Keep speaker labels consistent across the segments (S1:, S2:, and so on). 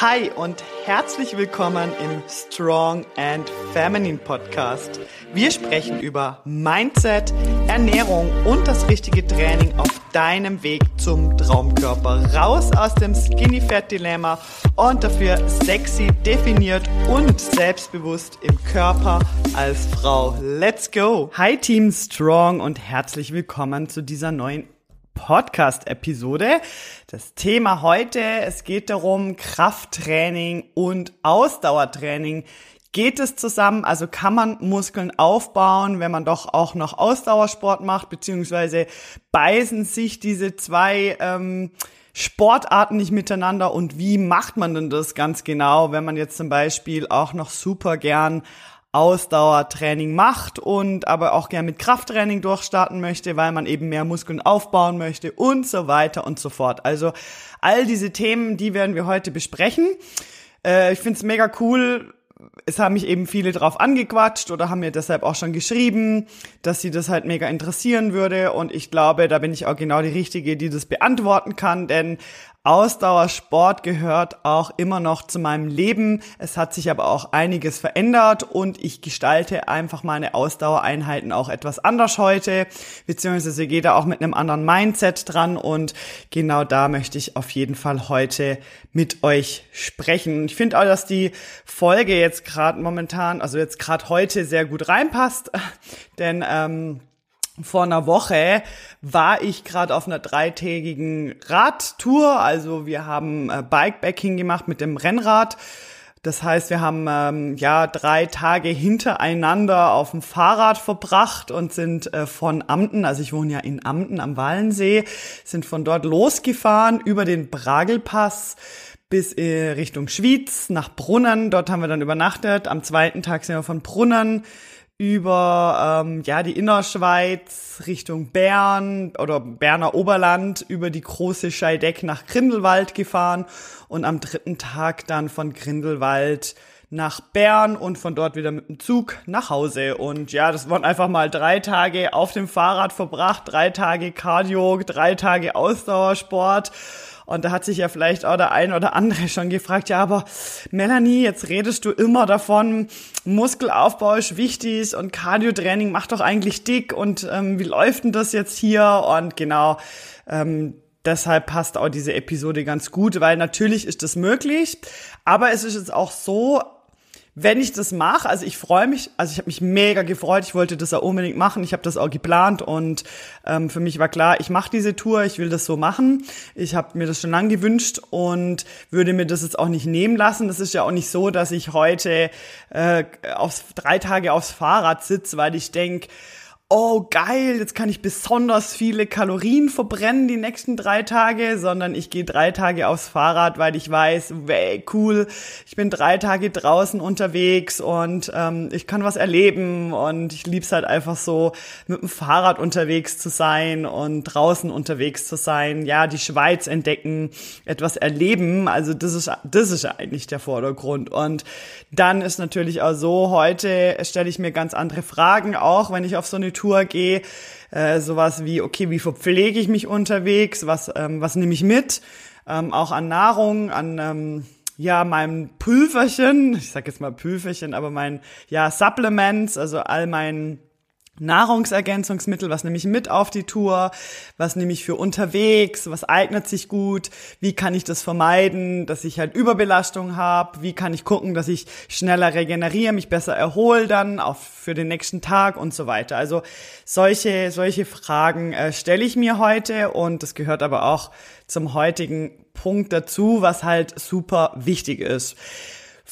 S1: Hi und herzlich willkommen im Strong and Feminine Podcast. Wir sprechen über Mindset, Ernährung und das richtige Training auf deinem Weg zum Traumkörper. Raus aus dem Skinny Fat Dilemma und dafür sexy, definiert und selbstbewusst im Körper als Frau. Let's go! Hi Team Strong und herzlich willkommen zu dieser neuen Podcast-Episode. Das Thema heute, es geht darum, Krafttraining und Ausdauertraining. Geht es zusammen? Also kann man Muskeln aufbauen, wenn man doch auch noch Ausdauersport macht, beziehungsweise beißen sich diese zwei ähm, Sportarten nicht miteinander und wie macht man denn das ganz genau, wenn man jetzt zum Beispiel auch noch super gern Ausdauertraining macht und aber auch gern mit Krafttraining durchstarten möchte, weil man eben mehr Muskeln aufbauen möchte und so weiter und so fort. Also all diese Themen, die werden wir heute besprechen. Äh, ich finde es mega cool, es haben mich eben viele drauf angequatscht oder haben mir deshalb auch schon geschrieben, dass sie das halt mega interessieren würde. Und ich glaube, da bin ich auch genau die Richtige, die das beantworten kann, denn Ausdauersport gehört auch immer noch zu meinem Leben. Es hat sich aber auch einiges verändert und ich gestalte einfach meine Ausdauereinheiten auch etwas anders heute, beziehungsweise gehe da auch mit einem anderen Mindset dran und genau da möchte ich auf jeden Fall heute mit euch sprechen. Ich finde auch, dass die Folge jetzt gerade momentan, also jetzt gerade heute sehr gut reinpasst, denn ähm, vor einer Woche war ich gerade auf einer dreitägigen Radtour. Also wir haben äh, Bikebacking gemacht mit dem Rennrad. Das heißt, wir haben ähm, ja drei Tage hintereinander auf dem Fahrrad verbracht und sind äh, von Amten, also ich wohne ja in Amten am Wallensee, sind von dort losgefahren über den Bragelpass bis äh, Richtung Schwyz nach Brunnen. Dort haben wir dann übernachtet. Am zweiten Tag sind wir von Brunnen über ähm, ja die Innerschweiz Richtung Bern oder Berner Oberland über die große Scheideck nach Grindelwald gefahren und am dritten Tag dann von Grindelwald nach Bern und von dort wieder mit dem Zug nach Hause. Und ja, das waren einfach mal drei Tage auf dem Fahrrad verbracht, drei Tage Cardio, drei Tage Ausdauersport. Und da hat sich ja vielleicht auch der ein oder andere schon gefragt, ja, aber Melanie, jetzt redest du immer davon, Muskelaufbau ist wichtig und Cardiotraining macht doch eigentlich dick und ähm, wie läuft denn das jetzt hier? Und genau, ähm, deshalb passt auch diese Episode ganz gut, weil natürlich ist das möglich, aber es ist jetzt auch so, wenn ich das mache, also ich freue mich, also ich habe mich mega gefreut, ich wollte das auch unbedingt machen, ich habe das auch geplant und ähm, für mich war klar, ich mache diese Tour, ich will das so machen. Ich habe mir das schon lange gewünscht und würde mir das jetzt auch nicht nehmen lassen. Das ist ja auch nicht so, dass ich heute äh, aufs, drei Tage aufs Fahrrad sitze, weil ich denk oh geil, jetzt kann ich besonders viele Kalorien verbrennen die nächsten drei Tage, sondern ich gehe drei Tage aufs Fahrrad, weil ich weiß, wey, cool, ich bin drei Tage draußen unterwegs und ähm, ich kann was erleben und ich lieb's halt einfach so, mit dem Fahrrad unterwegs zu sein und draußen unterwegs zu sein, ja, die Schweiz entdecken, etwas erleben, also das ist, das ist eigentlich der Vordergrund. Und dann ist natürlich auch so, heute stelle ich mir ganz andere Fragen, auch wenn ich auf so eine Tour gehe, äh, sowas wie, okay, wie verpflege ich mich unterwegs, was, ähm, was nehme ich mit, ähm, auch an Nahrung, an ähm, ja, meinem Pülverchen, ich sag jetzt mal Pülverchen, aber mein, ja, Supplements, also all mein Nahrungsergänzungsmittel, was nehme ich mit auf die Tour, was nehme ich für unterwegs, was eignet sich gut, wie kann ich das vermeiden, dass ich halt Überbelastung habe, wie kann ich gucken, dass ich schneller regeneriere, mich besser erhole dann auch für den nächsten Tag und so weiter. Also solche, solche Fragen äh, stelle ich mir heute und das gehört aber auch zum heutigen Punkt dazu, was halt super wichtig ist.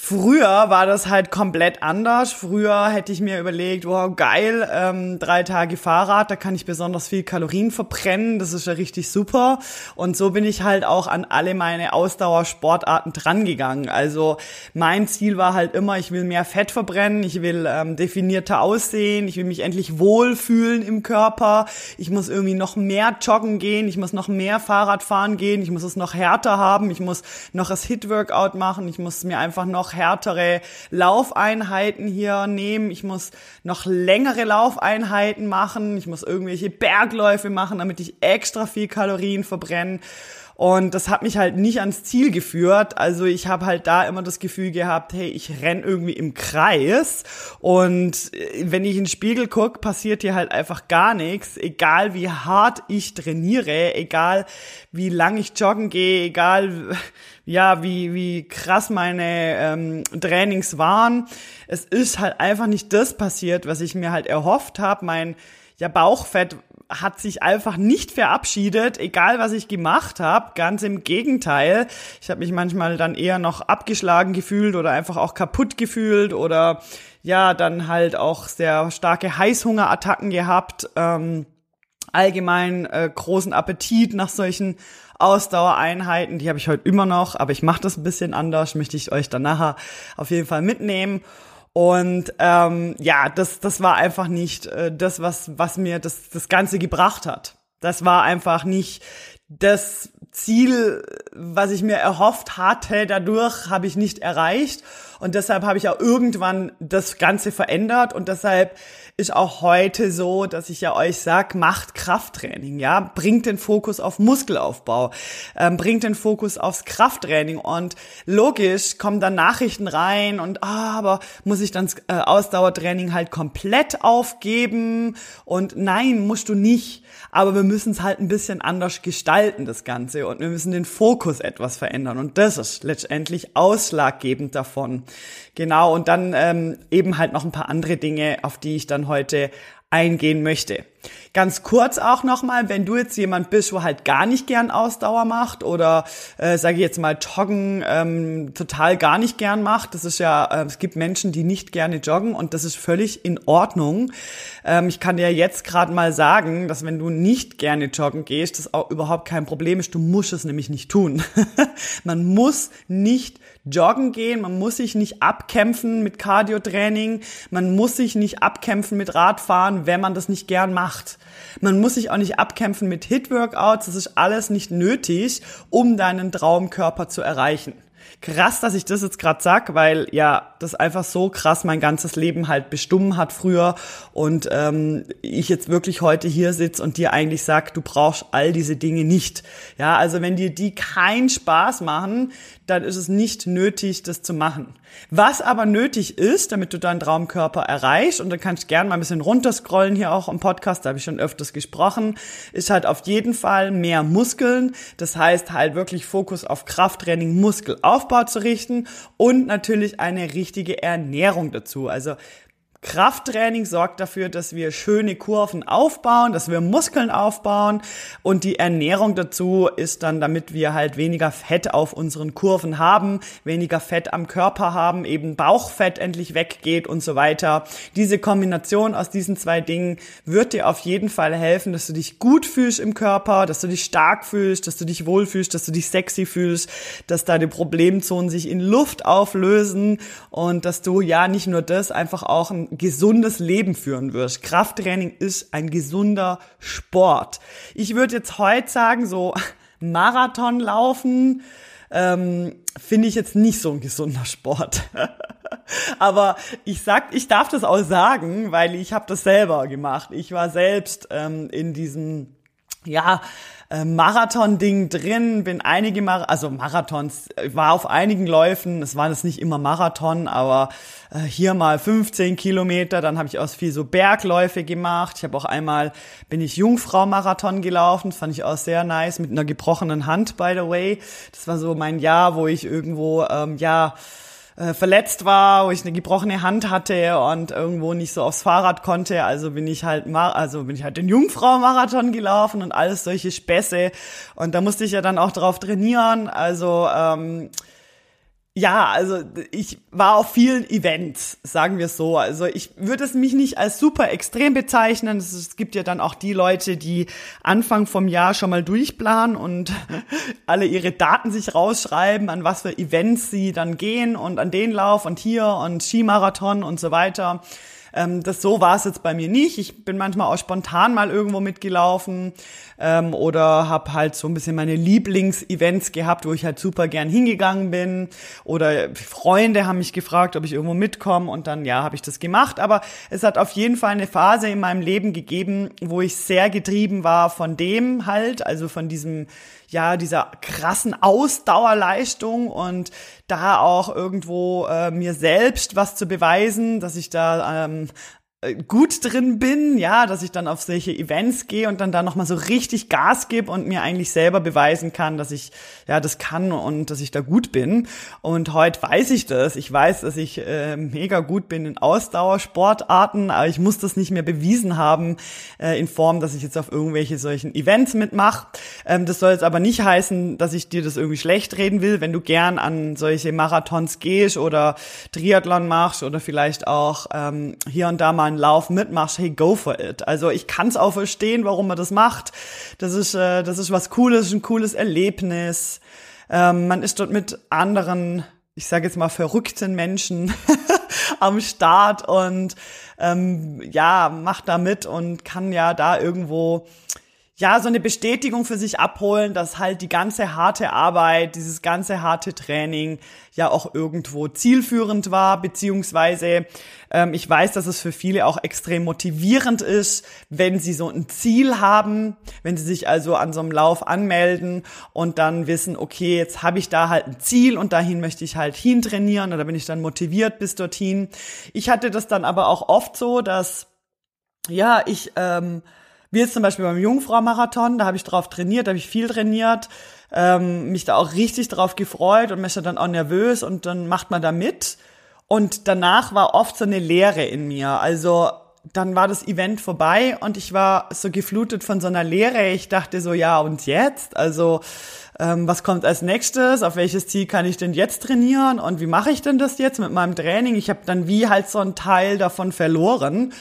S1: Früher war das halt komplett anders. Früher hätte ich mir überlegt, wow, geil, ähm, drei Tage Fahrrad, da kann ich besonders viel Kalorien verbrennen, das ist ja richtig super. Und so bin ich halt auch an alle meine Ausdauersportarten drangegangen. Also mein Ziel war halt immer, ich will mehr Fett verbrennen, ich will ähm, definierter aussehen, ich will mich endlich wohlfühlen im Körper, ich muss irgendwie noch mehr joggen gehen, ich muss noch mehr Fahrrad fahren gehen, ich muss es noch härter haben, ich muss noch das Hit-Workout machen, ich muss mir einfach noch noch härtere Laufeinheiten hier nehmen. Ich muss noch längere Laufeinheiten machen. Ich muss irgendwelche Bergläufe machen, damit ich extra viel Kalorien verbrenne. Und das hat mich halt nicht ans Ziel geführt. Also ich habe halt da immer das Gefühl gehabt, hey, ich renn irgendwie im Kreis. Und äh, wenn ich in den Spiegel guck, passiert hier halt einfach gar nichts. Egal wie hart ich trainiere, egal wie lang ich joggen gehe, egal ja, wie, wie krass meine ähm, Trainings waren. Es ist halt einfach nicht das passiert, was ich mir halt erhofft habe. Mein ja, Bauchfett hat sich einfach nicht verabschiedet, egal was ich gemacht habe. Ganz im Gegenteil. Ich habe mich manchmal dann eher noch abgeschlagen gefühlt oder einfach auch kaputt gefühlt oder ja, dann halt auch sehr starke Heißhungerattacken gehabt. Ähm, allgemein äh, großen Appetit nach solchen Ausdauereinheiten. Die habe ich heute immer noch, aber ich mache das ein bisschen anders, möchte ich euch dann nachher auf jeden Fall mitnehmen. Und ähm, ja, das, das war einfach nicht äh, das, was, was mir das, das Ganze gebracht hat. Das war einfach nicht das Ziel, was ich mir erhofft hatte. Dadurch habe ich nicht erreicht. Und deshalb habe ich auch irgendwann das Ganze verändert. Und deshalb ist auch heute so, dass ich ja euch sag, macht Krafttraining, ja, bringt den Fokus auf Muskelaufbau, ähm, bringt den Fokus aufs Krafttraining und logisch kommen dann Nachrichten rein und ah, aber muss ich dann äh, Ausdauertraining halt komplett aufgeben? Und nein, musst du nicht, aber wir müssen es halt ein bisschen anders gestalten, das Ganze. Und wir müssen den Fokus etwas verändern. Und das ist letztendlich ausschlaggebend davon. Genau, und dann ähm, eben halt noch ein paar andere Dinge, auf die ich dann heute eingehen möchte. Ganz kurz auch nochmal, wenn du jetzt jemand bist, wo halt gar nicht gern Ausdauer macht oder äh, sage ich jetzt mal Joggen ähm, total gar nicht gern macht, das ist ja, äh, es gibt Menschen, die nicht gerne joggen und das ist völlig in Ordnung. Ähm, ich kann dir jetzt gerade mal sagen, dass wenn du nicht gerne joggen gehst, das auch überhaupt kein Problem ist. Du musst es nämlich nicht tun. Man muss nicht joggen gehen, man muss sich nicht abkämpfen mit Cardio-Training, man muss sich nicht abkämpfen mit Radfahren, wenn man das nicht gern macht. Man muss sich auch nicht abkämpfen mit Hit-Workouts, das ist alles nicht nötig, um deinen Traumkörper zu erreichen. Krass, dass ich das jetzt gerade sag, weil ja, das einfach so krass mein ganzes Leben halt bestimmt hat früher und ähm, ich jetzt wirklich heute hier sitze und dir eigentlich sag, du brauchst all diese Dinge nicht. Ja, also wenn dir die keinen Spaß machen, dann ist es nicht nötig, das zu machen. Was aber nötig ist, damit du deinen Traumkörper erreichst, und da kannst du gerne mal ein bisschen runterscrollen hier auch im Podcast, da habe ich schon öfters gesprochen, ist halt auf jeden Fall mehr Muskeln. Das heißt halt wirklich Fokus auf Krafttraining, Muskelaufbau zu richten und natürlich eine richtige Ernährung dazu. Also Krafttraining sorgt dafür, dass wir schöne Kurven aufbauen, dass wir Muskeln aufbauen und die Ernährung dazu ist dann, damit wir halt weniger Fett auf unseren Kurven haben, weniger Fett am Körper haben, eben Bauchfett endlich weggeht und so weiter. Diese Kombination aus diesen zwei Dingen wird dir auf jeden Fall helfen, dass du dich gut fühlst im Körper, dass du dich stark fühlst, dass du dich wohlfühlst, dass du dich sexy fühlst, dass deine Problemzonen sich in Luft auflösen und dass du ja nicht nur das, einfach auch ein gesundes Leben führen wirst. Krafttraining ist ein gesunder Sport. Ich würde jetzt heute sagen, so Marathon laufen ähm, finde ich jetzt nicht so ein gesunder Sport. Aber ich sag, ich darf das auch sagen, weil ich habe das selber gemacht. Ich war selbst ähm, in diesem ja, äh, Marathon-Ding drin, bin einige Mar also Marathons, war auf einigen Läufen, es waren jetzt nicht immer Marathon, aber äh, hier mal 15 Kilometer, dann habe ich auch viel so Bergläufe gemacht. Ich habe auch einmal, bin ich Jungfrau-Marathon gelaufen, das fand ich auch sehr nice, mit einer gebrochenen Hand, by the way. Das war so mein Jahr, wo ich irgendwo, ähm, ja, äh, verletzt war, wo ich eine gebrochene Hand hatte und irgendwo nicht so aufs Fahrrad konnte. Also bin ich halt mal, also bin ich halt den Jungfrau-Marathon gelaufen und alles solche Späße. Und da musste ich ja dann auch drauf trainieren. Also ähm, ja, also ich war auf vielen Events, sagen wir so. Also ich würde es mich nicht als super extrem bezeichnen. Es gibt ja dann auch die Leute, die Anfang vom Jahr schon mal durchplanen und alle ihre Daten sich rausschreiben, an was für Events sie dann gehen und an den Lauf und hier und Skimarathon und so weiter. Ähm, das so war es jetzt bei mir nicht. Ich bin manchmal auch spontan mal irgendwo mitgelaufen ähm, oder habe halt so ein bisschen meine Lieblingsevents gehabt, wo ich halt super gern hingegangen bin. Oder Freunde haben mich gefragt, ob ich irgendwo mitkomme und dann ja, habe ich das gemacht. Aber es hat auf jeden Fall eine Phase in meinem Leben gegeben, wo ich sehr getrieben war von dem halt, also von diesem ja, dieser krassen Ausdauerleistung und da auch irgendwo äh, mir selbst was zu beweisen, dass ich da ähm, äh, gut drin bin, ja, dass ich dann auf solche Events gehe und dann da nochmal so richtig Gas gebe und mir eigentlich selber beweisen kann, dass ich ja das kann und dass ich da gut bin. Und heute weiß ich das. Ich weiß, dass ich äh, mega gut bin in Ausdauersportarten, aber ich muss das nicht mehr bewiesen haben äh, in Form, dass ich jetzt auf irgendwelche solchen Events mitmache. Ähm, das soll jetzt aber nicht heißen, dass ich dir das irgendwie schlecht reden will, wenn du gern an solche Marathons gehst oder Triathlon machst oder vielleicht auch ähm, hier und da mal einen Lauf mitmachst, hey, go for it. Also ich kann es auch verstehen, warum man das macht. Das ist, äh, das ist was Cooles, ein cooles Erlebnis. Ähm, man ist dort mit anderen, ich sage jetzt mal, verrückten Menschen am Start und ähm, ja, macht da mit und kann ja da irgendwo ja, so eine Bestätigung für sich abholen, dass halt die ganze harte Arbeit, dieses ganze harte Training ja auch irgendwo zielführend war, beziehungsweise ähm, ich weiß, dass es für viele auch extrem motivierend ist, wenn sie so ein Ziel haben, wenn sie sich also an so einem Lauf anmelden und dann wissen, okay, jetzt habe ich da halt ein Ziel und dahin möchte ich halt hin trainieren oder bin ich dann motiviert bis dorthin. Ich hatte das dann aber auch oft so, dass ja, ich ähm, wie jetzt zum Beispiel beim Jungfrau-Marathon, da habe ich drauf trainiert, da habe ich viel trainiert, ähm, mich da auch richtig drauf gefreut und mich dann auch nervös und dann macht man da mit. Und danach war oft so eine Leere in mir. Also dann war das Event vorbei und ich war so geflutet von so einer Leere. Ich dachte so, ja, und jetzt? Also, ähm, was kommt als nächstes? Auf welches Ziel kann ich denn jetzt trainieren? Und wie mache ich denn das jetzt mit meinem Training? Ich habe dann wie halt so einen Teil davon verloren.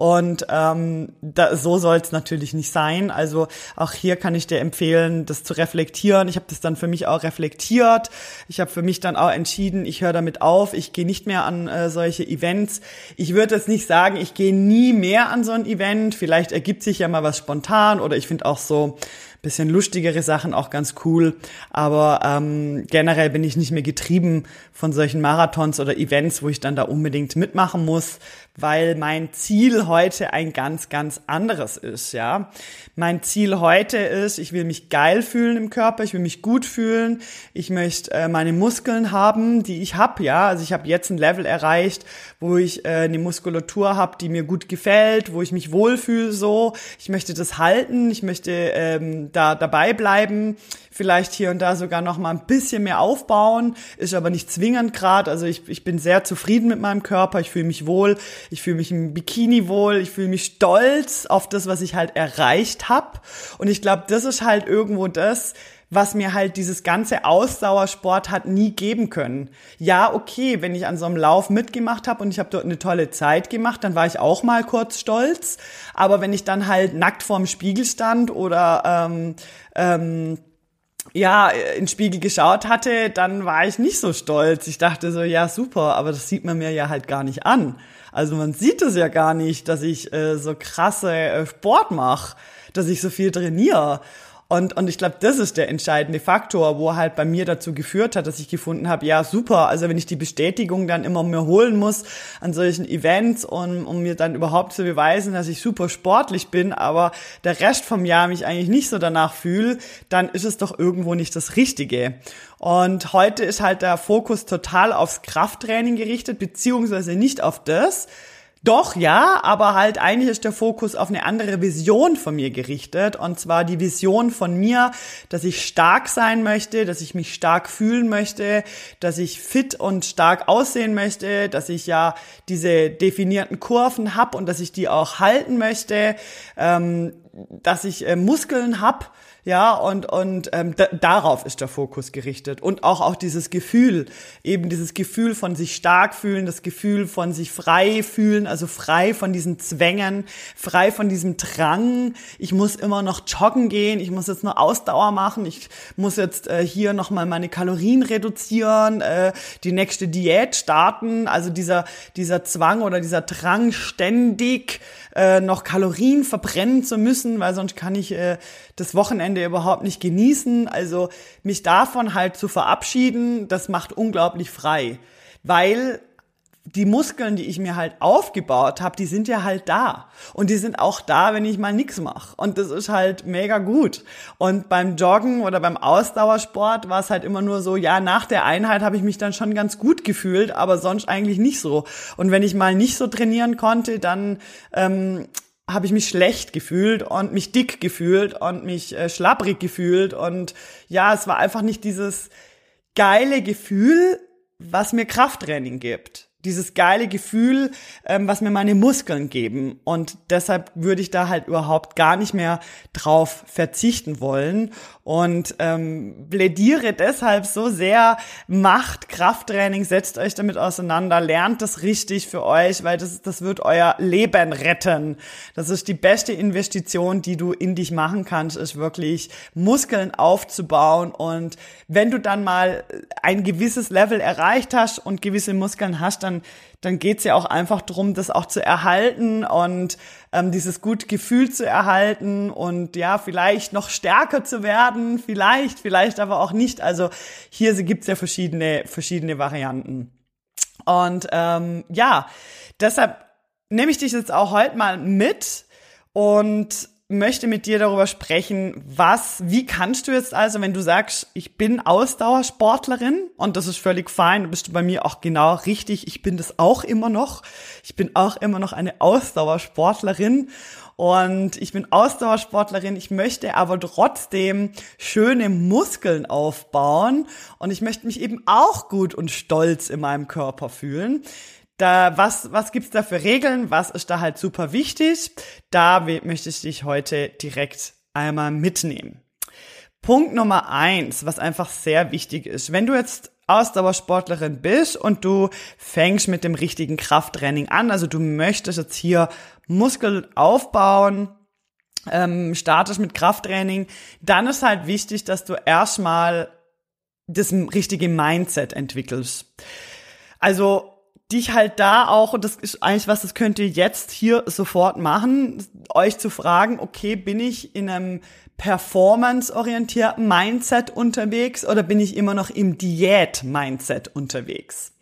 S1: Und ähm, da, so soll es natürlich nicht sein. Also auch hier kann ich dir empfehlen, das zu reflektieren. Ich habe das dann für mich auch reflektiert. Ich habe für mich dann auch entschieden, ich höre damit auf. Ich gehe nicht mehr an äh, solche Events. Ich würde jetzt nicht sagen, ich gehe nie mehr an so ein Event. Vielleicht ergibt sich ja mal was spontan oder ich finde auch so bisschen lustigere Sachen auch ganz cool. Aber ähm, generell bin ich nicht mehr getrieben von solchen Marathons oder Events, wo ich dann da unbedingt mitmachen muss, weil mein Ziel heute ein ganz, ganz anderes ist, ja. Mein Ziel heute ist, ich will mich geil fühlen im Körper, ich will mich gut fühlen, ich möchte äh, meine Muskeln haben, die ich habe, ja. Also ich habe jetzt ein Level erreicht, wo ich äh, eine Muskulatur habe, die mir gut gefällt, wo ich mich wohlfühle so. Ich möchte das halten, ich möchte ähm, da dabei bleiben, vielleicht hier und da sogar noch mal ein bisschen mehr aufbauen, ist aber nicht zwingend gerade. Also ich, ich bin sehr zufrieden mit meinem Körper, ich fühle mich wohl, ich fühle mich im Bikini wohl, ich fühle mich stolz auf das, was ich halt erreicht habe. Und ich glaube, das ist halt irgendwo das, was mir halt dieses ganze Ausdauersport hat nie geben können. Ja, okay, wenn ich an so einem Lauf mitgemacht habe und ich habe dort eine tolle Zeit gemacht, dann war ich auch mal kurz stolz. Aber wenn ich dann halt nackt vorm Spiegel stand oder ähm, ähm, ja, in den Spiegel geschaut hatte, dann war ich nicht so stolz. Ich dachte so, ja, super, aber das sieht man mir ja halt gar nicht an. Also man sieht es ja gar nicht, dass ich äh, so krasse äh, Sport mache, dass ich so viel trainiere. Und, und ich glaube, das ist der entscheidende Faktor, wo halt bei mir dazu geführt hat, dass ich gefunden habe, ja, super, also wenn ich die Bestätigung dann immer mehr holen muss an solchen Events, und, um mir dann überhaupt zu beweisen, dass ich super sportlich bin, aber der Rest vom Jahr mich eigentlich nicht so danach fühle, dann ist es doch irgendwo nicht das Richtige. Und heute ist halt der Fokus total aufs Krafttraining gerichtet, beziehungsweise nicht auf das, doch, ja, aber halt eigentlich ist der Fokus auf eine andere Vision von mir gerichtet. Und zwar die Vision von mir, dass ich stark sein möchte, dass ich mich stark fühlen möchte, dass ich fit und stark aussehen möchte, dass ich ja diese definierten Kurven hab und dass ich die auch halten möchte, ähm, dass ich äh, Muskeln hab ja, und, und ähm, darauf ist der Fokus gerichtet. Und auch, auch dieses Gefühl, eben dieses Gefühl von sich stark fühlen, das Gefühl von sich frei fühlen, also frei von diesen Zwängen, frei von diesem Drang. Ich muss immer noch joggen gehen, ich muss jetzt nur Ausdauer machen, ich muss jetzt äh, hier nochmal meine Kalorien reduzieren, äh, die nächste Diät starten. Also dieser, dieser Zwang oder dieser Drang ständig äh, noch Kalorien verbrennen zu müssen, weil sonst kann ich äh, das Wochenende überhaupt nicht genießen. Also mich davon halt zu verabschieden, das macht unglaublich frei, weil die Muskeln, die ich mir halt aufgebaut habe, die sind ja halt da. Und die sind auch da, wenn ich mal nichts mache. Und das ist halt mega gut. Und beim Joggen oder beim Ausdauersport war es halt immer nur so, ja, nach der Einheit habe ich mich dann schon ganz gut gefühlt, aber sonst eigentlich nicht so. Und wenn ich mal nicht so trainieren konnte, dann ähm, habe ich mich schlecht gefühlt und mich dick gefühlt und mich äh, schlapprig gefühlt. Und ja, es war einfach nicht dieses geile Gefühl, was mir Krafttraining gibt dieses geile Gefühl, ähm, was mir meine Muskeln geben. Und deshalb würde ich da halt überhaupt gar nicht mehr drauf verzichten wollen und ähm, plädiere deshalb so sehr, macht Krafttraining, setzt euch damit auseinander, lernt das richtig für euch, weil das, das wird euer Leben retten. Das ist die beste Investition, die du in dich machen kannst, ist wirklich Muskeln aufzubauen. Und wenn du dann mal ein gewisses Level erreicht hast und gewisse Muskeln hast, dann dann geht's ja auch einfach drum, das auch zu erhalten und ähm, dieses gute Gefühl zu erhalten und ja, vielleicht noch stärker zu werden, vielleicht, vielleicht aber auch nicht. Also hier gibt's ja verschiedene, verschiedene Varianten. Und ähm, ja, deshalb nehme ich dich jetzt auch heute mal mit und möchte mit dir darüber sprechen, was, wie kannst du jetzt also, wenn du sagst, ich bin Ausdauersportlerin und das ist völlig fein, bist du bei mir auch genau richtig, ich bin das auch immer noch. Ich bin auch immer noch eine Ausdauersportlerin und ich bin Ausdauersportlerin, ich möchte aber trotzdem schöne Muskeln aufbauen und ich möchte mich eben auch gut und stolz in meinem Körper fühlen. Da, was, was gibt's da für Regeln? Was ist da halt super wichtig? Da möchte ich dich heute direkt einmal mitnehmen. Punkt Nummer eins, was einfach sehr wichtig ist. Wenn du jetzt Ausdauersportlerin bist und du fängst mit dem richtigen Krafttraining an, also du möchtest jetzt hier Muskel aufbauen, ähm, startest mit Krafttraining, dann ist halt wichtig, dass du erstmal das richtige Mindset entwickelst. Also dich halt da auch, und das ist eigentlich was, das könnt ihr jetzt hier sofort machen, euch zu fragen, okay, bin ich in einem performance-orientierten Mindset unterwegs oder bin ich immer noch im Diät-Mindset unterwegs?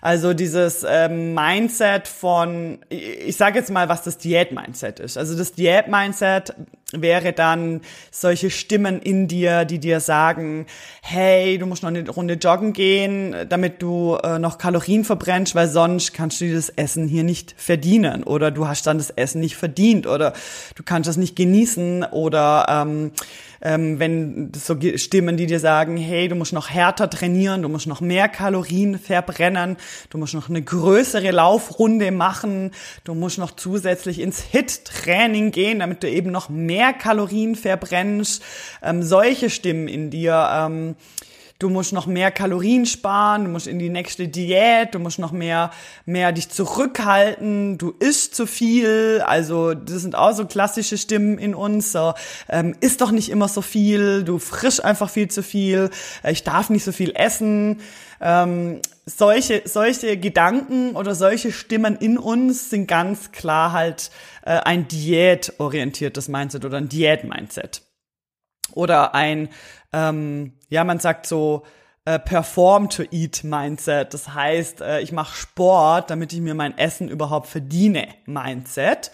S1: Also dieses ähm, Mindset von, ich, ich sage jetzt mal, was das Diät-Mindset ist. Also das Diät-Mindset wäre dann solche Stimmen in dir, die dir sagen, hey, du musst noch eine Runde joggen gehen, damit du äh, noch Kalorien verbrennst, weil sonst kannst du das Essen hier nicht verdienen oder du hast dann das Essen nicht verdient oder du kannst das nicht genießen oder ähm, ähm, wenn so Stimmen, die dir sagen, hey, du musst noch härter trainieren, du musst noch mehr Kalorien verbrennen, du musst noch eine größere Laufrunde machen, du musst noch zusätzlich ins HIT-Training gehen, damit du eben noch mehr Kalorien verbrennst. Ähm, solche Stimmen in dir. Ähm, du musst noch mehr Kalorien sparen, du musst in die nächste Diät, du musst noch mehr, mehr dich zurückhalten, du isst zu viel, also das sind auch so klassische Stimmen in uns, so, ähm, isst doch nicht immer so viel, du frisch einfach viel zu viel, äh, ich darf nicht so viel essen, ähm, solche, solche Gedanken oder solche Stimmen in uns sind ganz klar halt äh, ein diätorientiertes Mindset oder ein Diät-Mindset. Oder ein ähm, ja, man sagt so, äh, Perform to Eat Mindset. Das heißt, äh, ich mache Sport, damit ich mir mein Essen überhaupt verdiene Mindset.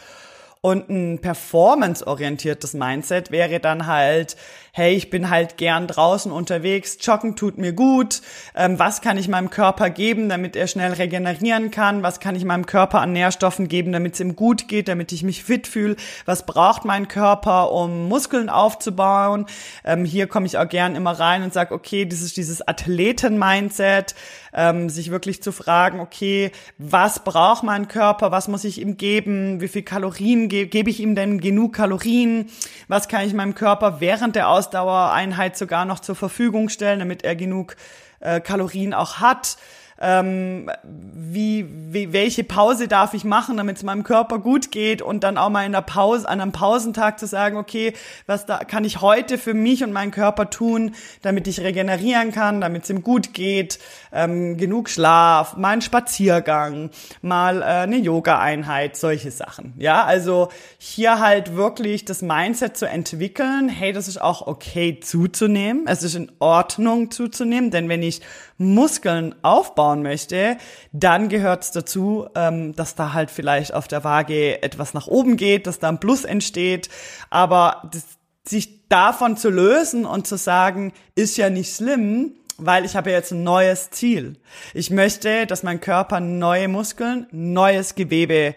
S1: Und ein performance-orientiertes Mindset wäre dann halt, hey, ich bin halt gern draußen unterwegs, joggen tut mir gut, ähm, was kann ich meinem Körper geben, damit er schnell regenerieren kann, was kann ich meinem Körper an Nährstoffen geben, damit es ihm gut geht, damit ich mich fit fühle, was braucht mein Körper, um Muskeln aufzubauen. Ähm, hier komme ich auch gern immer rein und sage, okay, das ist dieses Athleten-Mindset, ähm, sich wirklich zu fragen, okay, was braucht mein Körper, was muss ich ihm geben, wie viel Kalorien ge gebe ich ihm denn genug Kalorien, was kann ich meinem Körper während der Ausdauereinheit sogar noch zur Verfügung stellen, damit er genug äh, Kalorien auch hat ähm, wie, wie, welche Pause darf ich machen, damit es meinem Körper gut geht und dann auch mal in der Pause, an einem Pausentag zu sagen, okay, was da kann ich heute für mich und meinen Körper tun, damit ich regenerieren kann, damit es ihm gut geht, ähm, genug Schlaf, mal einen Spaziergang, mal äh, eine Yoga-Einheit, solche Sachen. Ja, also hier halt wirklich das Mindset zu entwickeln, hey, das ist auch okay zuzunehmen, es ist in Ordnung zuzunehmen, denn wenn ich Muskeln aufbauen möchte, dann gehört es dazu, ähm, dass da halt vielleicht auf der Waage etwas nach oben geht, dass da ein Plus entsteht. Aber das, sich davon zu lösen und zu sagen, ist ja nicht schlimm, weil ich habe jetzt ein neues Ziel. Ich möchte, dass mein Körper neue Muskeln, neues Gewebe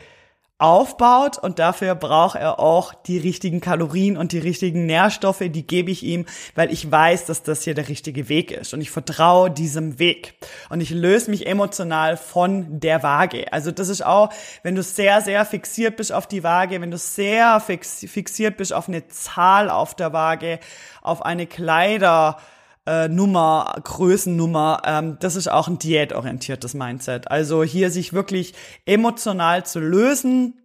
S1: aufbaut und dafür braucht er auch die richtigen Kalorien und die richtigen Nährstoffe, die gebe ich ihm, weil ich weiß, dass das hier der richtige Weg ist und ich vertraue diesem Weg und ich löse mich emotional von der Waage. Also das ist auch, wenn du sehr, sehr fixiert bist auf die Waage, wenn du sehr fixiert bist auf eine Zahl auf der Waage, auf eine Kleider, äh, Nummer, Größennummer, ähm, das ist auch ein diätorientiertes Mindset. Also hier sich wirklich emotional zu lösen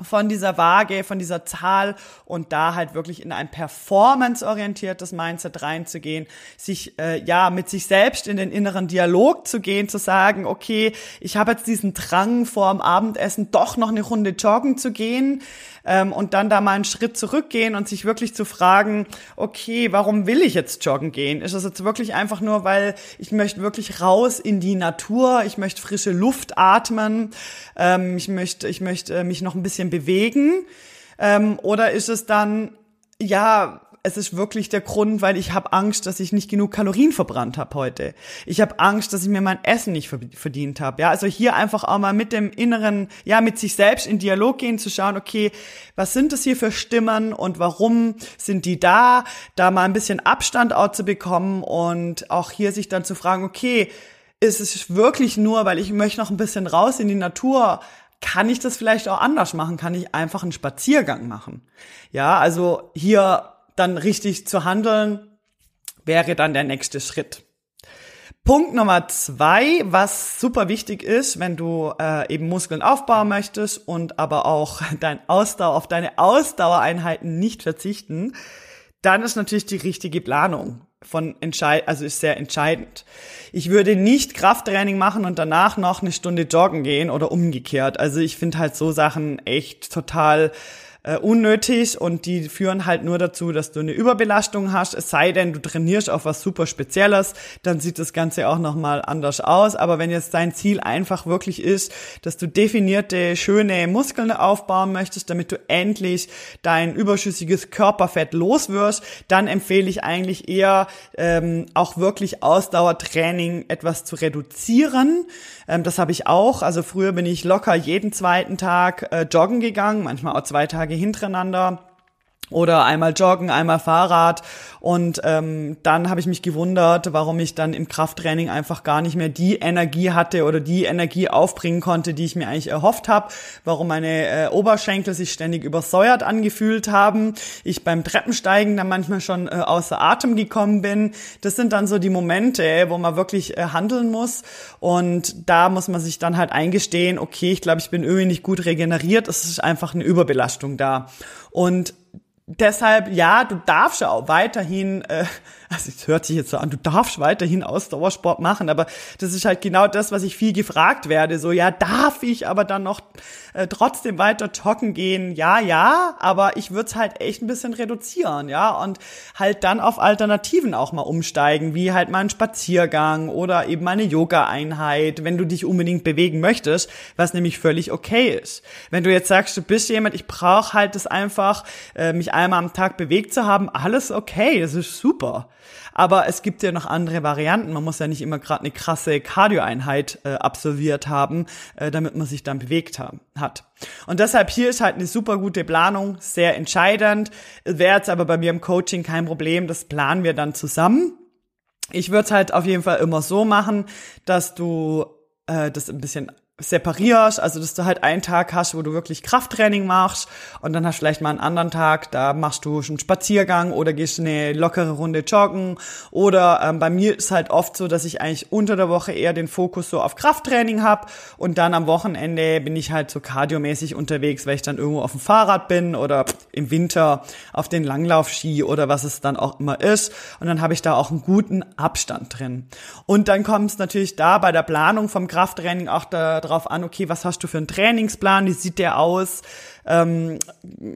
S1: von dieser Waage, von dieser Zahl und da halt wirklich in ein performanceorientiertes Mindset reinzugehen, sich äh, ja mit sich selbst in den inneren Dialog zu gehen, zu sagen, okay, ich habe jetzt diesen Drang vor dem Abendessen doch noch eine Runde joggen zu gehen ähm, und dann da mal einen Schritt zurückgehen und sich wirklich zu fragen, okay, warum will ich jetzt joggen gehen? Ist das jetzt wirklich einfach nur, weil ich möchte wirklich raus in die Natur, ich möchte frische Luft atmen, ähm, ich möchte, ich möchte äh, mich noch ein bisschen bewegen? Ähm, oder ist es dann, ja, es ist wirklich der Grund, weil ich habe Angst, dass ich nicht genug Kalorien verbrannt habe heute. Ich habe Angst, dass ich mir mein Essen nicht verdient habe. Ja, also hier einfach auch mal mit dem inneren, ja, mit sich selbst in Dialog gehen, zu schauen, okay, was sind das hier für Stimmen und warum sind die da? Da mal ein bisschen Abstand auch zu bekommen und auch hier sich dann zu fragen, okay, ist es wirklich nur, weil ich möchte noch ein bisschen raus in die Natur, kann ich das vielleicht auch anders machen? Kann ich einfach einen Spaziergang machen? Ja, also hier dann richtig zu handeln, wäre dann der nächste Schritt. Punkt Nummer zwei, was super wichtig ist, wenn du äh, eben Muskeln aufbauen möchtest und aber auch dein Ausdauer auf deine Ausdauereinheiten nicht verzichten, dann ist natürlich die richtige Planung von entscheid also ist sehr entscheidend. Ich würde nicht Krafttraining machen und danach noch eine Stunde joggen gehen oder umgekehrt. Also ich finde halt so Sachen echt total äh, unnötig und die führen halt nur dazu, dass du eine Überbelastung hast. Es sei denn, du trainierst auf was super Spezielles, dann sieht das Ganze auch nochmal anders aus. Aber wenn jetzt dein Ziel einfach wirklich ist, dass du definierte, schöne Muskeln aufbauen möchtest, damit du endlich dein überschüssiges Körperfett loswirst, dann empfehle ich eigentlich eher ähm, auch wirklich Ausdauertraining etwas zu reduzieren. Ähm, das habe ich auch. Also früher bin ich locker jeden zweiten Tag äh, joggen gegangen, manchmal auch zwei Tage hintereinander oder einmal joggen, einmal Fahrrad. Und ähm, dann habe ich mich gewundert, warum ich dann im Krafttraining einfach gar nicht mehr die Energie hatte oder die Energie aufbringen konnte, die ich mir eigentlich erhofft habe. Warum meine äh, Oberschenkel sich ständig übersäuert angefühlt haben. Ich beim Treppensteigen dann manchmal schon äh, außer Atem gekommen bin. Das sind dann so die Momente, wo man wirklich äh, handeln muss. Und da muss man sich dann halt eingestehen, okay, ich glaube, ich bin irgendwie nicht gut regeneriert. Es ist einfach eine Überbelastung da. Und deshalb, ja, du darfst ja auch weiterhin, äh, also es hört sich jetzt so an, du darfst weiterhin Ausdauersport machen, aber das ist halt genau das, was ich viel gefragt werde. So, ja, darf ich aber dann noch äh, trotzdem weiter joggen gehen? Ja, ja, aber ich würde es halt echt ein bisschen reduzieren, ja, und halt dann auf Alternativen auch mal umsteigen, wie halt mal ein Spaziergang oder eben eine Yoga-Einheit, wenn du dich unbedingt bewegen möchtest, was nämlich völlig okay ist. Wenn du jetzt sagst, du bist jemand, ich brauche halt das einfach, äh, mich einmal am Tag bewegt zu haben, alles okay, das ist super. Aber es gibt ja noch andere Varianten. Man muss ja nicht immer gerade eine krasse Cardioeinheit äh, absolviert haben, äh, damit man sich dann bewegt haben, hat. Und deshalb hier ist halt eine super gute Planung, sehr entscheidend. Wäre jetzt aber bei mir im Coaching kein Problem, das planen wir dann zusammen. Ich würde es halt auf jeden Fall immer so machen, dass du äh, das ein bisschen separierst, also dass du halt einen Tag hast, wo du wirklich Krafttraining machst und dann hast du vielleicht mal einen anderen Tag, da machst du einen Spaziergang oder gehst eine lockere Runde joggen oder ähm, bei mir ist halt oft so, dass ich eigentlich unter der Woche eher den Fokus so auf Krafttraining habe und dann am Wochenende bin ich halt so kardiomäßig unterwegs, weil ich dann irgendwo auf dem Fahrrad bin oder im Winter auf den Langlaufski oder was es dann auch immer ist und dann habe ich da auch einen guten Abstand drin. Und dann kommt es natürlich da bei der Planung vom Krafttraining auch da darauf an, okay, was hast du für einen Trainingsplan, wie sieht der aus, ähm,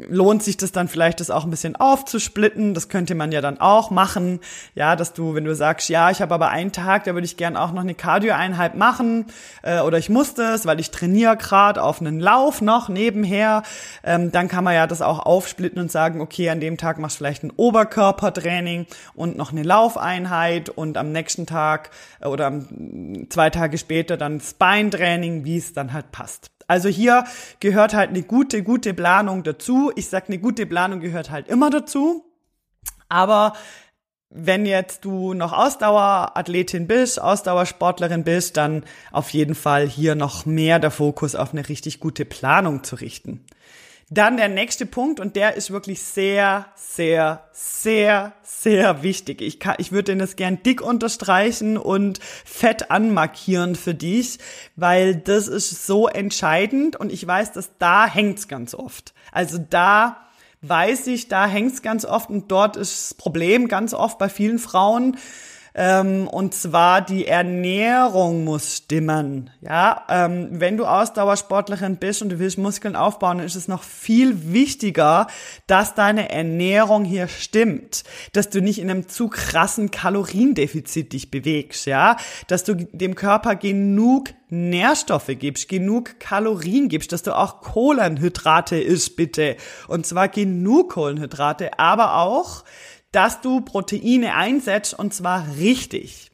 S1: lohnt sich das dann vielleicht, das auch ein bisschen aufzusplitten. Das könnte man ja dann auch machen. Ja, dass du, wenn du sagst, ja, ich habe aber einen Tag, da würde ich gern auch noch eine Cardio-Einheit machen äh, oder ich muss das, weil ich trainiere gerade auf einen Lauf noch nebenher, ähm, dann kann man ja das auch aufsplitten und sagen, okay, an dem Tag machst du vielleicht ein Oberkörpertraining und noch eine Laufeinheit und am nächsten Tag äh, oder zwei Tage später dann Spine-Training, wie es dann halt passt. Also hier gehört halt eine gute, gute Planung dazu. Ich sag, eine gute Planung gehört halt immer dazu. Aber wenn jetzt du noch Ausdauerathletin bist, Ausdauersportlerin bist, dann auf jeden Fall hier noch mehr der Fokus auf eine richtig gute Planung zu richten. Dann der nächste Punkt und der ist wirklich sehr, sehr, sehr, sehr wichtig. Ich, kann, ich würde den das gern dick unterstreichen und fett anmarkieren für dich, weil das ist so entscheidend und ich weiß, dass da hängt's ganz oft. Also da weiß ich, da hängt's ganz oft und dort ist das Problem ganz oft bei vielen Frauen, ähm, und zwar die Ernährung muss stimmen. Ja, ähm, wenn du Ausdauersportlerin bist und du willst Muskeln aufbauen, dann ist es noch viel wichtiger, dass deine Ernährung hier stimmt, dass du nicht in einem zu krassen Kaloriendefizit dich bewegst, ja, dass du dem Körper genug Nährstoffe gibst, genug Kalorien gibst, dass du auch Kohlenhydrate isst, bitte. Und zwar genug Kohlenhydrate, aber auch dass du Proteine einsetzt und zwar richtig.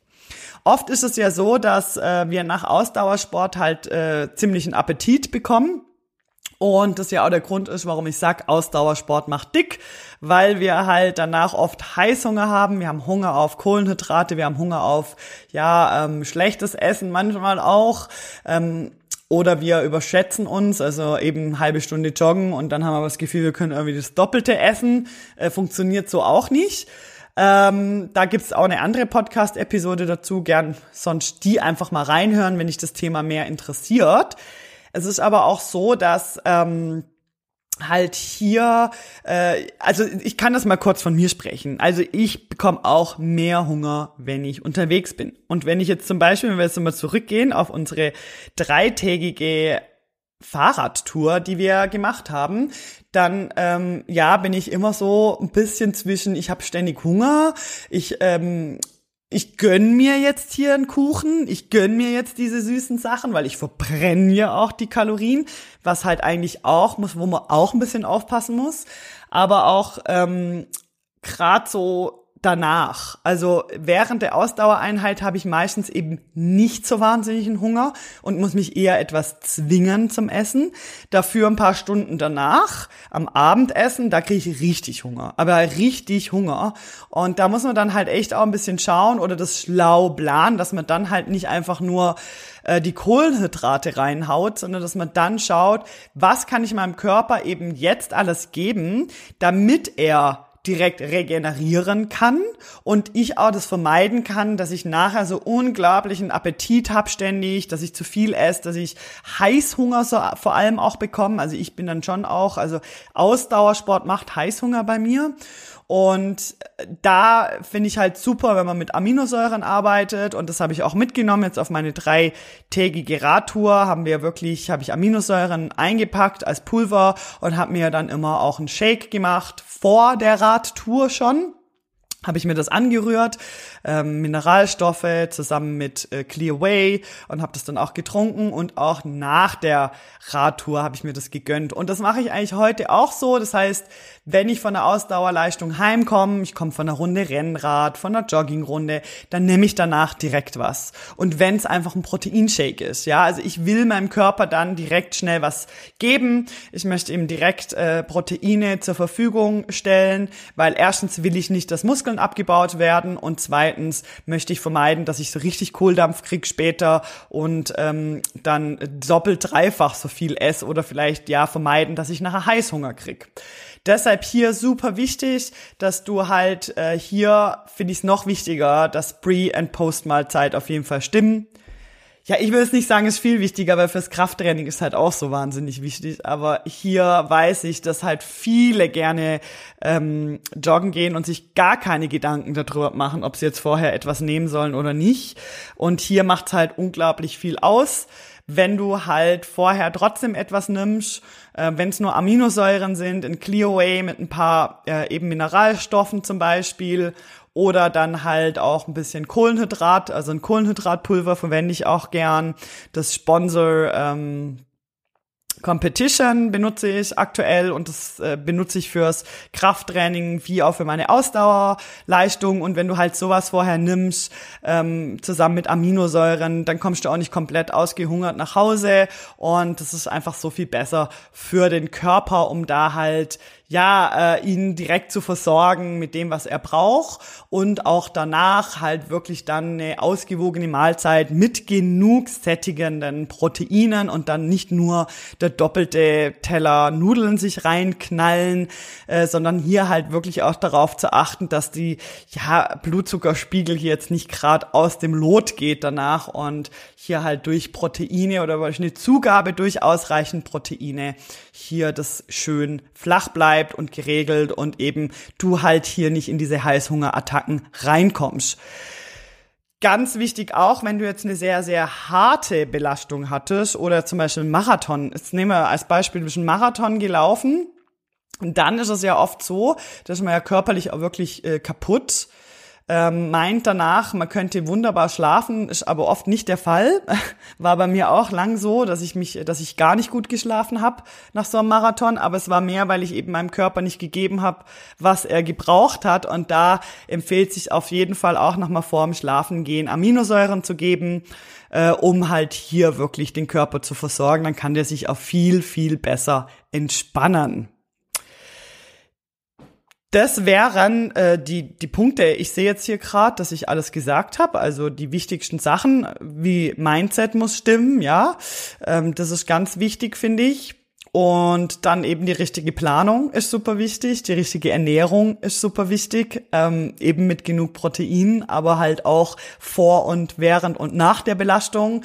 S1: Oft ist es ja so, dass äh, wir nach Ausdauersport halt äh, ziemlichen Appetit bekommen. Und das ja auch der Grund ist, warum ich sag, Ausdauersport macht dick, weil wir halt danach oft Heißhunger haben. Wir haben Hunger auf Kohlenhydrate, wir haben Hunger auf ja ähm, schlechtes Essen manchmal auch. Ähm, oder wir überschätzen uns, also eben halbe Stunde joggen und dann haben wir das Gefühl, wir können irgendwie das Doppelte essen. Äh, funktioniert so auch nicht. Ähm, da gibt's auch eine andere Podcast-Episode dazu. Gern sonst die einfach mal reinhören, wenn dich das Thema mehr interessiert. Es ist aber auch so, dass ähm, halt hier, äh, also ich kann das mal kurz von mir sprechen. Also ich bekomme auch mehr Hunger, wenn ich unterwegs bin. Und wenn ich jetzt zum Beispiel, wenn wir jetzt mal zurückgehen auf unsere dreitägige Fahrradtour, die wir gemacht haben, dann ähm, ja bin ich immer so ein bisschen zwischen, ich habe ständig Hunger, ich ähm, ich gönn mir jetzt hier einen Kuchen, ich gönn mir jetzt diese süßen Sachen, weil ich verbrenne ja auch die Kalorien, was halt eigentlich auch muss, wo man auch ein bisschen aufpassen muss. Aber auch ähm, gerade so danach. Also während der Ausdauereinheit habe ich meistens eben nicht so wahnsinnigen Hunger und muss mich eher etwas zwingen zum Essen. Dafür ein paar Stunden danach, am Abendessen, da kriege ich richtig Hunger. Aber richtig Hunger. Und da muss man dann halt echt auch ein bisschen schauen oder das schlau planen, dass man dann halt nicht einfach nur äh, die Kohlenhydrate reinhaut, sondern dass man dann schaut, was kann ich meinem Körper eben jetzt alles geben, damit er direkt regenerieren kann und ich auch das vermeiden kann, dass ich nachher so unglaublichen Appetit habe ständig, dass ich zu viel esse, dass ich Heißhunger so vor allem auch bekomme. Also ich bin dann schon auch, also Ausdauersport macht Heißhunger bei mir und da finde ich halt super, wenn man mit Aminosäuren arbeitet. Und das habe ich auch mitgenommen jetzt auf meine dreitägige Radtour. Haben wir wirklich, habe ich Aminosäuren eingepackt als Pulver und habe mir dann immer auch einen Shake gemacht vor der Radtour schon habe ich mir das angerührt, ähm, Mineralstoffe zusammen mit äh, Clear Way und habe das dann auch getrunken und auch nach der Radtour habe ich mir das gegönnt und das mache ich eigentlich heute auch so. Das heißt, wenn ich von der Ausdauerleistung heimkomme, ich komme von einer Runde Rennrad, von einer Joggingrunde, dann nehme ich danach direkt was. Und wenn es einfach ein Proteinshake ist, ja, also ich will meinem Körper dann direkt schnell was geben. Ich möchte ihm direkt äh, Proteine zur Verfügung stellen, weil erstens will ich nicht, dass Muskeln abgebaut werden und zweitens möchte ich vermeiden, dass ich so richtig Kohldampf krieg später und ähm, dann doppelt dreifach so viel esse oder vielleicht ja vermeiden, dass ich nachher Heißhunger krieg. Deshalb hier super wichtig, dass du halt äh, hier finde ich es noch wichtiger, dass Pre- und Post-Mahlzeit auf jeden Fall stimmen. Ja, ich will es nicht sagen, ist viel wichtiger, weil fürs Krafttraining ist halt auch so wahnsinnig wichtig. Aber hier weiß ich, dass halt viele gerne ähm, joggen gehen und sich gar keine Gedanken darüber machen, ob sie jetzt vorher etwas nehmen sollen oder nicht. Und hier macht's halt unglaublich viel aus wenn du halt vorher trotzdem etwas nimmst, äh, wenn es nur Aminosäuren sind, in Clearway mit ein paar äh, eben Mineralstoffen zum Beispiel oder dann halt auch ein bisschen Kohlenhydrat, also ein Kohlenhydratpulver verwende ich auch gern. Das Sponsor ähm, Competition benutze ich aktuell und das äh, benutze ich fürs Krafttraining wie auch für meine Ausdauerleistung. Und wenn du halt sowas vorher nimmst, ähm, zusammen mit Aminosäuren, dann kommst du auch nicht komplett ausgehungert nach Hause. Und das ist einfach so viel besser für den Körper, um da halt ja, äh, ihn direkt zu versorgen mit dem, was er braucht und auch danach halt wirklich dann eine ausgewogene Mahlzeit mit genug sättigenden Proteinen und dann nicht nur der doppelte Teller Nudeln sich reinknallen, äh, sondern hier halt wirklich auch darauf zu achten, dass die ja Blutzuckerspiegel hier jetzt nicht gerade aus dem Lot geht danach und hier halt durch Proteine oder durch eine Zugabe durch ausreichend Proteine hier das schön flach bleibt und geregelt und eben du halt hier nicht in diese Heißhungerattacken reinkommst. Ganz wichtig auch, wenn du jetzt eine sehr, sehr harte Belastung hattest oder zum Beispiel einen Marathon. Jetzt nehmen wir als Beispiel, du bist Marathon gelaufen. Und dann ist es ja oft so, dass man ja körperlich auch wirklich äh, kaputt ähm, meint danach, man könnte wunderbar schlafen, ist aber oft nicht der Fall. War bei mir auch lang so, dass ich mich, dass ich gar nicht gut geschlafen habe nach so einem Marathon, aber es war mehr, weil ich eben meinem Körper nicht gegeben habe, was er gebraucht hat. Und da empfiehlt sich auf jeden Fall auch nochmal vor dem Schlafen gehen, Aminosäuren zu geben, äh, um halt hier wirklich den Körper zu versorgen. Dann kann der sich auch viel, viel besser entspannen. Das wären äh, die, die Punkte. Ich sehe jetzt hier gerade, dass ich alles gesagt habe. Also die wichtigsten Sachen, wie Mindset muss stimmen, ja. Ähm, das ist ganz wichtig, finde ich. Und dann eben die richtige Planung ist super wichtig, die richtige Ernährung ist super wichtig, ähm, eben mit genug Protein, aber halt auch vor und während und nach der Belastung.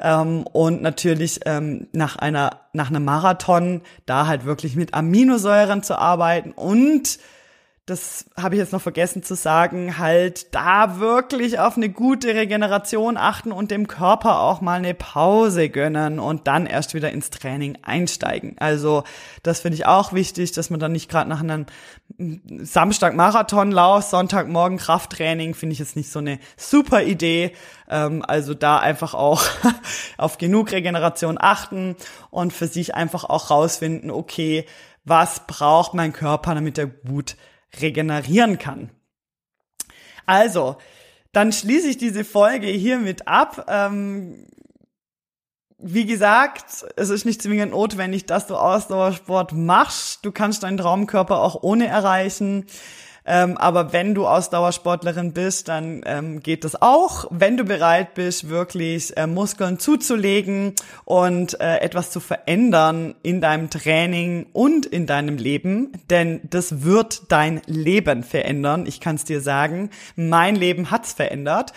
S1: Ähm, und natürlich ähm, nach einer nach einem Marathon da halt wirklich mit Aminosäuren zu arbeiten und das habe ich jetzt noch vergessen zu sagen, halt da wirklich auf eine gute Regeneration achten und dem Körper auch mal eine Pause gönnen und dann erst wieder ins Training einsteigen. Also das finde ich auch wichtig, dass man dann nicht gerade nach einem Samstag Marathonlauf, Sonntagmorgen Krafttraining, finde ich jetzt nicht so eine super Idee. Ähm, also da einfach auch auf genug Regeneration achten und für sich einfach auch rausfinden, okay, was braucht mein Körper, damit er gut regenerieren kann. Also, dann schließe ich diese Folge hiermit ab. Ähm, wie gesagt, es ist nicht zwingend notwendig, dass du Ausdauersport machst. Du kannst deinen Traumkörper auch ohne erreichen. Ähm, aber wenn du Ausdauersportlerin bist, dann ähm, geht das auch. Wenn du bereit bist, wirklich äh, Muskeln zuzulegen und äh, etwas zu verändern in deinem Training und in deinem Leben, denn das wird dein Leben verändern. Ich kann es dir sagen, mein Leben hat's verändert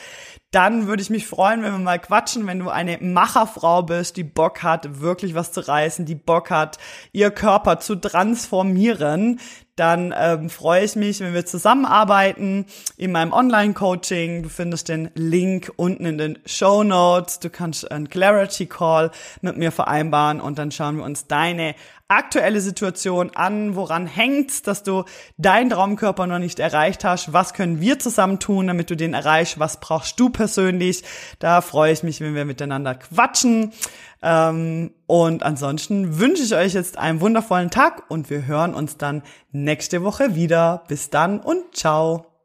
S1: dann würde ich mich freuen, wenn wir mal quatschen, wenn du eine Macherfrau bist, die Bock hat, wirklich was zu reißen, die Bock hat, ihr Körper zu transformieren, dann ähm, freue ich mich, wenn wir zusammenarbeiten in meinem Online-Coaching. Du findest den Link unten in den Show Notes. Du kannst einen Clarity Call mit mir vereinbaren und dann schauen wir uns deine aktuelle Situation an, woran hängt's, dass du deinen Traumkörper noch nicht erreicht hast, was können wir zusammen tun, damit du den erreichst, was brauchst du persönlich. Da freue ich mich, wenn wir miteinander quatschen. Ähm, und ansonsten wünsche ich euch jetzt einen wundervollen Tag und wir hören uns dann nächste Woche wieder. Bis dann und ciao.